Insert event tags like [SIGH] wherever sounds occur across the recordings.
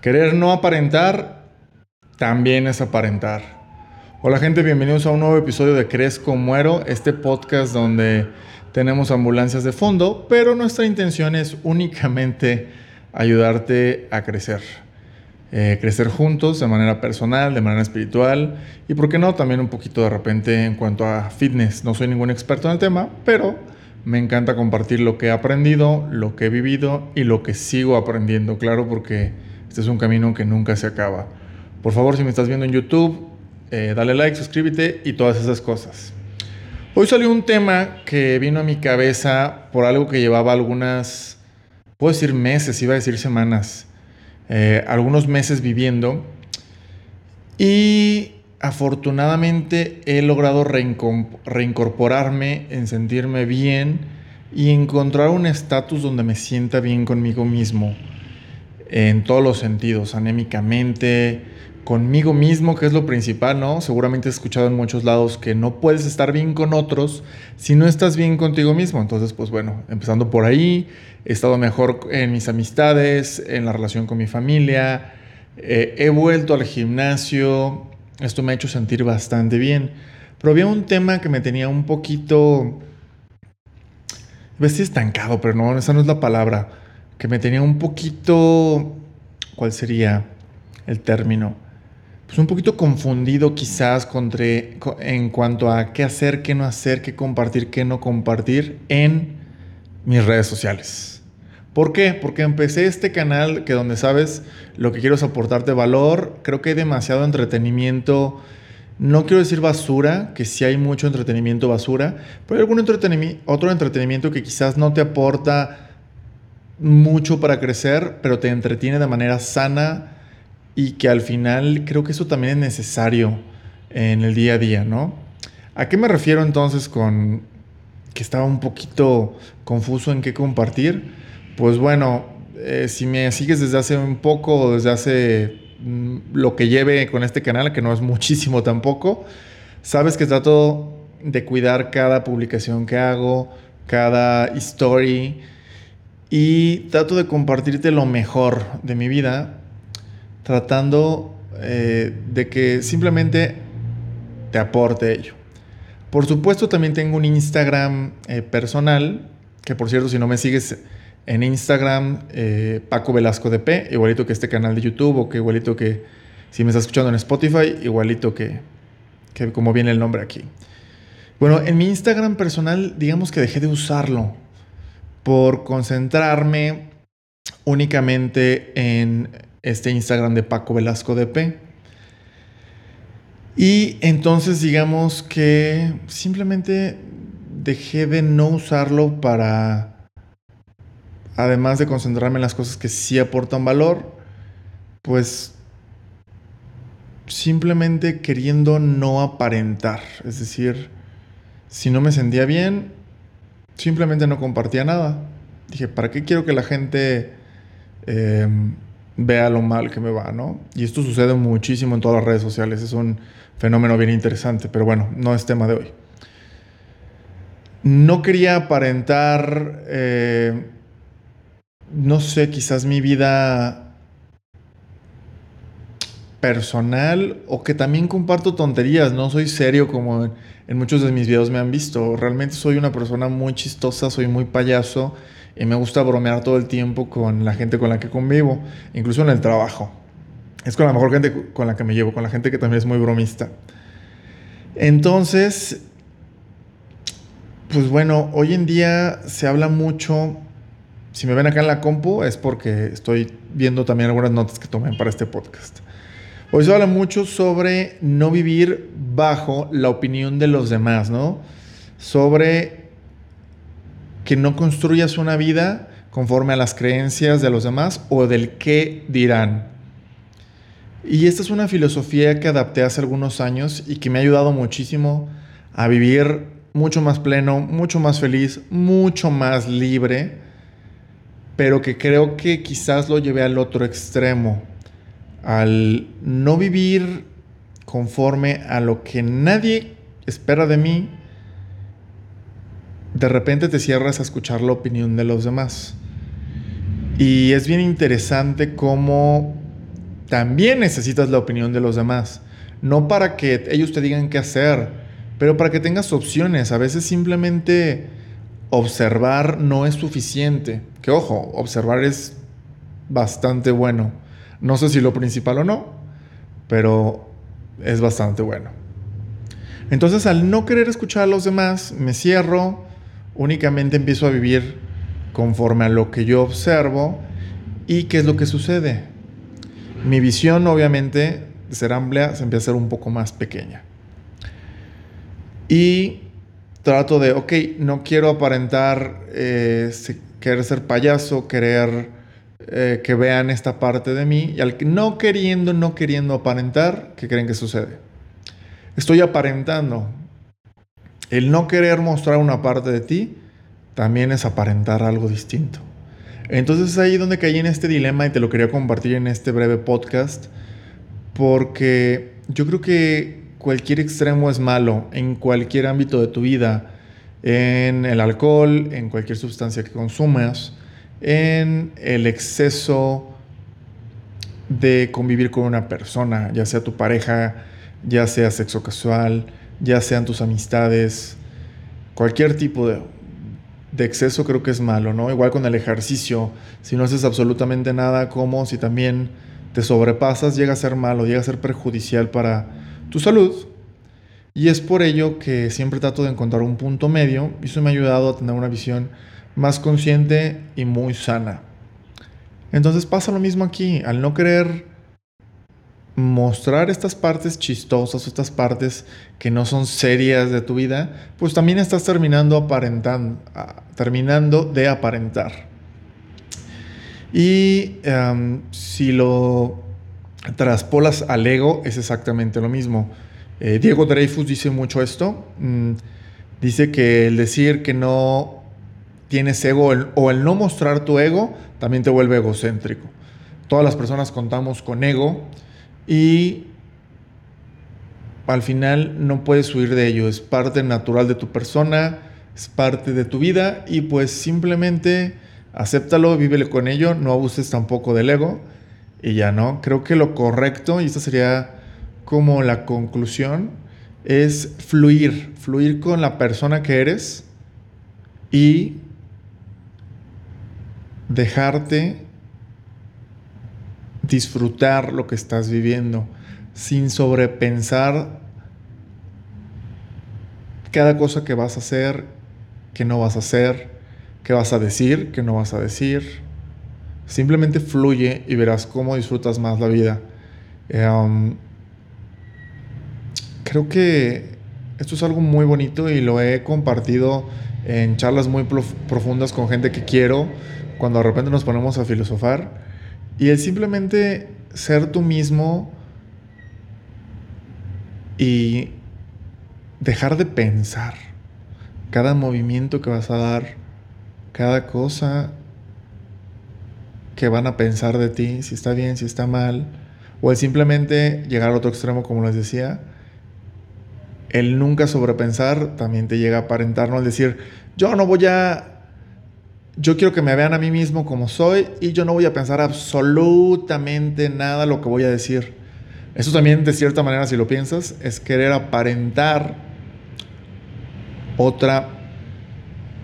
Querer no aparentar también es aparentar. Hola gente, bienvenidos a un nuevo episodio de Crezco Muero, este podcast donde tenemos ambulancias de fondo, pero nuestra intención es únicamente ayudarte a crecer. Eh, crecer juntos de manera personal, de manera espiritual y, por qué no, también un poquito de repente en cuanto a fitness. No soy ningún experto en el tema, pero me encanta compartir lo que he aprendido, lo que he vivido y lo que sigo aprendiendo, claro, porque este es un camino que nunca se acaba. Por favor, si me estás viendo en YouTube, eh, dale like, suscríbete y todas esas cosas. Hoy salió un tema que vino a mi cabeza por algo que llevaba algunas, puedo decir meses, iba a decir semanas, eh, algunos meses viviendo. Y afortunadamente he logrado reincorporarme en sentirme bien y encontrar un estatus donde me sienta bien conmigo mismo en todos los sentidos, anémicamente, conmigo mismo, que es lo principal, ¿no? Seguramente has escuchado en muchos lados que no puedes estar bien con otros si no estás bien contigo mismo. Entonces, pues bueno, empezando por ahí, he estado mejor en mis amistades, en la relación con mi familia, eh, he vuelto al gimnasio, esto me ha hecho sentir bastante bien. Pero había un tema que me tenía un poquito... Ves estancado, pero no, esa no es la palabra que me tenía un poquito, ¿cuál sería el término? Pues un poquito confundido quizás en cuanto a qué hacer, qué no hacer, qué compartir, qué no compartir en mis redes sociales. ¿Por qué? Porque empecé este canal que donde sabes lo que quiero es aportarte valor, creo que hay demasiado entretenimiento, no quiero decir basura, que sí hay mucho entretenimiento basura, pero hay algún entretenimiento, otro entretenimiento que quizás no te aporta mucho para crecer, pero te entretiene de manera sana y que al final creo que eso también es necesario en el día a día, ¿no? ¿A qué me refiero entonces con que estaba un poquito confuso en qué compartir? Pues bueno, eh, si me sigues desde hace un poco desde hace mm, lo que lleve con este canal, que no es [LAUGHS] muchísimo tampoco, sabes que trato de cuidar cada publicación que hago, cada story, y trato de compartirte lo mejor de mi vida, tratando eh, de que simplemente te aporte ello. Por supuesto, también tengo un Instagram eh, personal, que por cierto, si no me sigues en Instagram, eh, Paco Velasco DP, igualito que este canal de YouTube, o que igualito que si me estás escuchando en Spotify, igualito que, que como viene el nombre aquí. Bueno, en mi Instagram personal, digamos que dejé de usarlo por concentrarme únicamente en este Instagram de Paco Velasco DP. Y entonces digamos que simplemente dejé de no usarlo para, además de concentrarme en las cosas que sí aportan valor, pues simplemente queriendo no aparentar. Es decir, si no me sentía bien, simplemente no compartía nada. Dije, ¿para qué quiero que la gente em, vea lo mal que me va, no? Y esto sucede muchísimo en todas las redes sociales. Es un fenómeno bien interesante, pero bueno, no es tema de hoy. No quería aparentar, eh, no sé, quizás mi vida personal o que también comparto tonterías, no soy serio como en, muchos de mis videos me han visto, realmente soy una persona muy chistosa, soy muy payaso y me gusta bromear todo el tiempo con la gente con la que convivo, incluso en el trabajo. Es con la mejor gente con la que me llevo, con la gente que también es muy bromista. Entonces, pues bueno, hoy en día se habla mucho, si me ven acá en la compu es porque estoy viendo también algunas notas que tomé para este podcast. Hoy se habla mucho sobre no vivir bajo la opinión de los demás, ¿no? Sobre que no construyas una vida conforme a las creencias de los demás o del qué dirán. Y esta es una filosofía que adapté hace algunos años y que me ha ayudado muchísimo a vivir mucho más pleno, mucho más feliz, mucho más libre, pero que creo que quizás lo llevé al otro extremo al no vivir conforme a lo que nadie espera de mí, de repente te cierras a escuchar la opinión de los demás. Y es bien interesante cómo también necesitas la opinión de los demás. No para que ellos te digan qué hacer, pero para que tengas opciones. A veces simplemente observar no es suficiente. Que ojo, observar es bastante bueno. No sé si lo principal o no, pero es bastante bueno. Entonces al no querer escuchar a los demás, me cierro, únicamente empiezo a vivir conforme a lo que yo observo y qué es lo que sucede. Mi visión obviamente de ser amplia se empieza a ser un poco más pequeña. Y trato de, ok, no quiero aparentar eh, querer ser payaso, querer eh, que vean esta parte de mí. Y al que no queriendo, no queriendo aparentar, ¿qué creen que sucede? Estoy aparentando. El no querer mostrar una parte de ti también es aparentar algo distinto. Entonces es ahí donde caí en este dilema y te lo quería compartir en este breve podcast, porque yo creo que cualquier extremo es malo en cualquier ámbito de tu vida, en el alcohol, en cualquier sustancia que consumas, en el exceso de convivir con una persona, ya sea tu pareja, ya sea sexo casual, ya sean tus amistades, cualquier tipo de, exceso creo que es malo, ¿no? Igual con el ejercicio, si no haces absolutamente nada, como si también te sobrepasas, llega a ser malo, llega a ser perjudicial para tu salud. Y es por ello que siempre trato de encontrar un punto medio y eso me ha ayudado a tener una visión más consciente y muy sana. Entonces pasa lo mismo aquí, al no querer mostrar estas partes chistosas, estas partes que no son serias de tu vida, pues también estás terminando aparentando, terminando de aparentar. Y em, si lo traspolas al ego, es exactamente lo mismo. Eh, Diego Dreyfus dice mucho esto. Mm, dice que el decir que no tienes ego o el no mostrar tu ego también te vuelve egocéntrico. Todas las personas contamos con ego y al final no puedes huir de ello, es parte natural de tu persona, es parte de tu vida y pues simplemente acéptalo, vívele con ello, no abuses tampoco del ego y ya no. Creo que lo correcto, y esta sería como la conclusión, es fluir, fluir con la persona que eres y dejarte disfrutar lo que estás viviendo sin sobrepensar cada cosa que vas a hacer, que no vas a hacer, que vas a decir, que no vas a decir. Simplemente fluye y verás cómo disfrutas más la vida. Em, creo que esto es algo muy bonito y lo he compartido en charlas muy profundas con gente que quiero, cuando de repente nos ponemos a filosofar. Y el simplemente ser tú mismo y dejar de pensar cada movimiento que vas a dar, cada cosa que van a pensar de ti, si está bien, si está mal, o el simplemente llegar al otro extremo, como les decía, el nunca sobrepensar también te llega a aparentar, ¿no? El decir, yo no voy a yo quiero que me vean a mí mismo como soy y yo no voy a pensar absolutamente nada lo que voy a decir. Eso también, de cierta manera, si lo piensas, es querer aparentar otra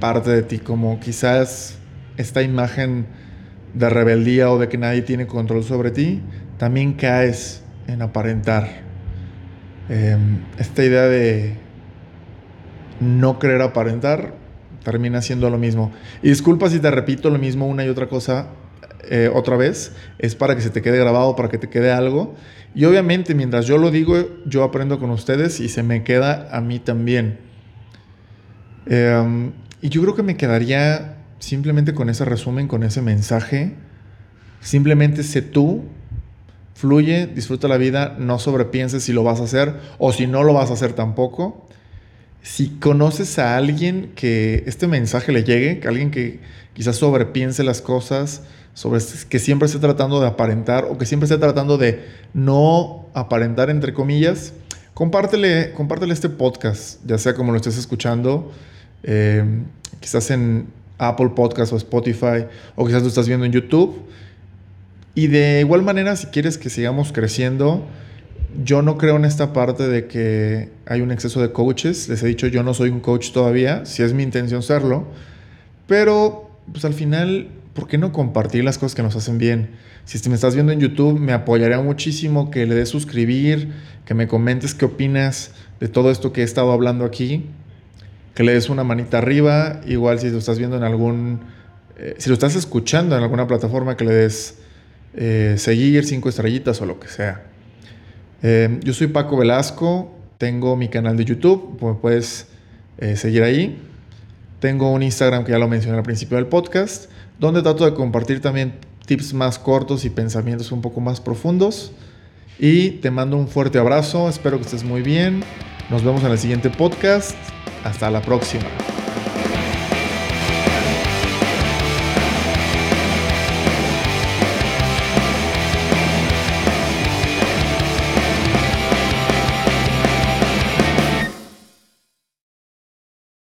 parte de ti, como quizás esta imagen de rebeldía o de que nadie tiene control sobre ti, también caes en aparentar. Em, esta idea de no querer aparentar termina siendo lo mismo. Y disculpa si te repito lo mismo una y otra cosa eh, otra vez, es para que se te quede grabado, para que te quede algo. Y obviamente mientras yo lo digo, yo aprendo con ustedes y se me queda a mí también. Em, y yo creo que me quedaría simplemente con ese resumen, con ese mensaje. Simplemente sé tú, fluye, disfruta la vida, no sobrepienses si lo vas a hacer o si no lo vas a hacer tampoco si conoces a alguien que este mensaje le llegue, que alguien que quizás sobrepiense las cosas, sobre que siempre esté tratando de aparentar o que siempre esté tratando de no aparentar entre comillas, compártele, compártele este podcast, ya sea como lo estés escuchando, eh, quizás en Apple Podcast o Spotify, o quizás lo estás viendo en YouTube. Y de igual manera, si quieres que sigamos creciendo, yo no creo en esta parte de que hay un exceso de coaches. Les he dicho, yo no soy un coach todavía, si es mi intención serlo. Pero, pues al final, ¿por qué no compartir las cosas que nos hacen bien? Si me estás viendo en YouTube, me apoyaría muchísimo que le des suscribir, que me comentes qué opinas de todo esto que he estado hablando aquí, que le des una manita arriba, igual si lo estás viendo en algún, eh, si lo estás escuchando en alguna plataforma, que le des eh, seguir, cinco estrellitas o lo que sea. Eh, yo soy Paco Velasco, tengo mi canal de YouTube, me puedes seguir ahí. Tengo un Instagram que ya lo mencioné al principio del podcast, donde trato de compartir también tips más cortos y pensamientos un poco más profundos. Y te mando un fuerte abrazo, espero que estés muy bien. Nos vemos en el siguiente podcast. Hasta la próxima.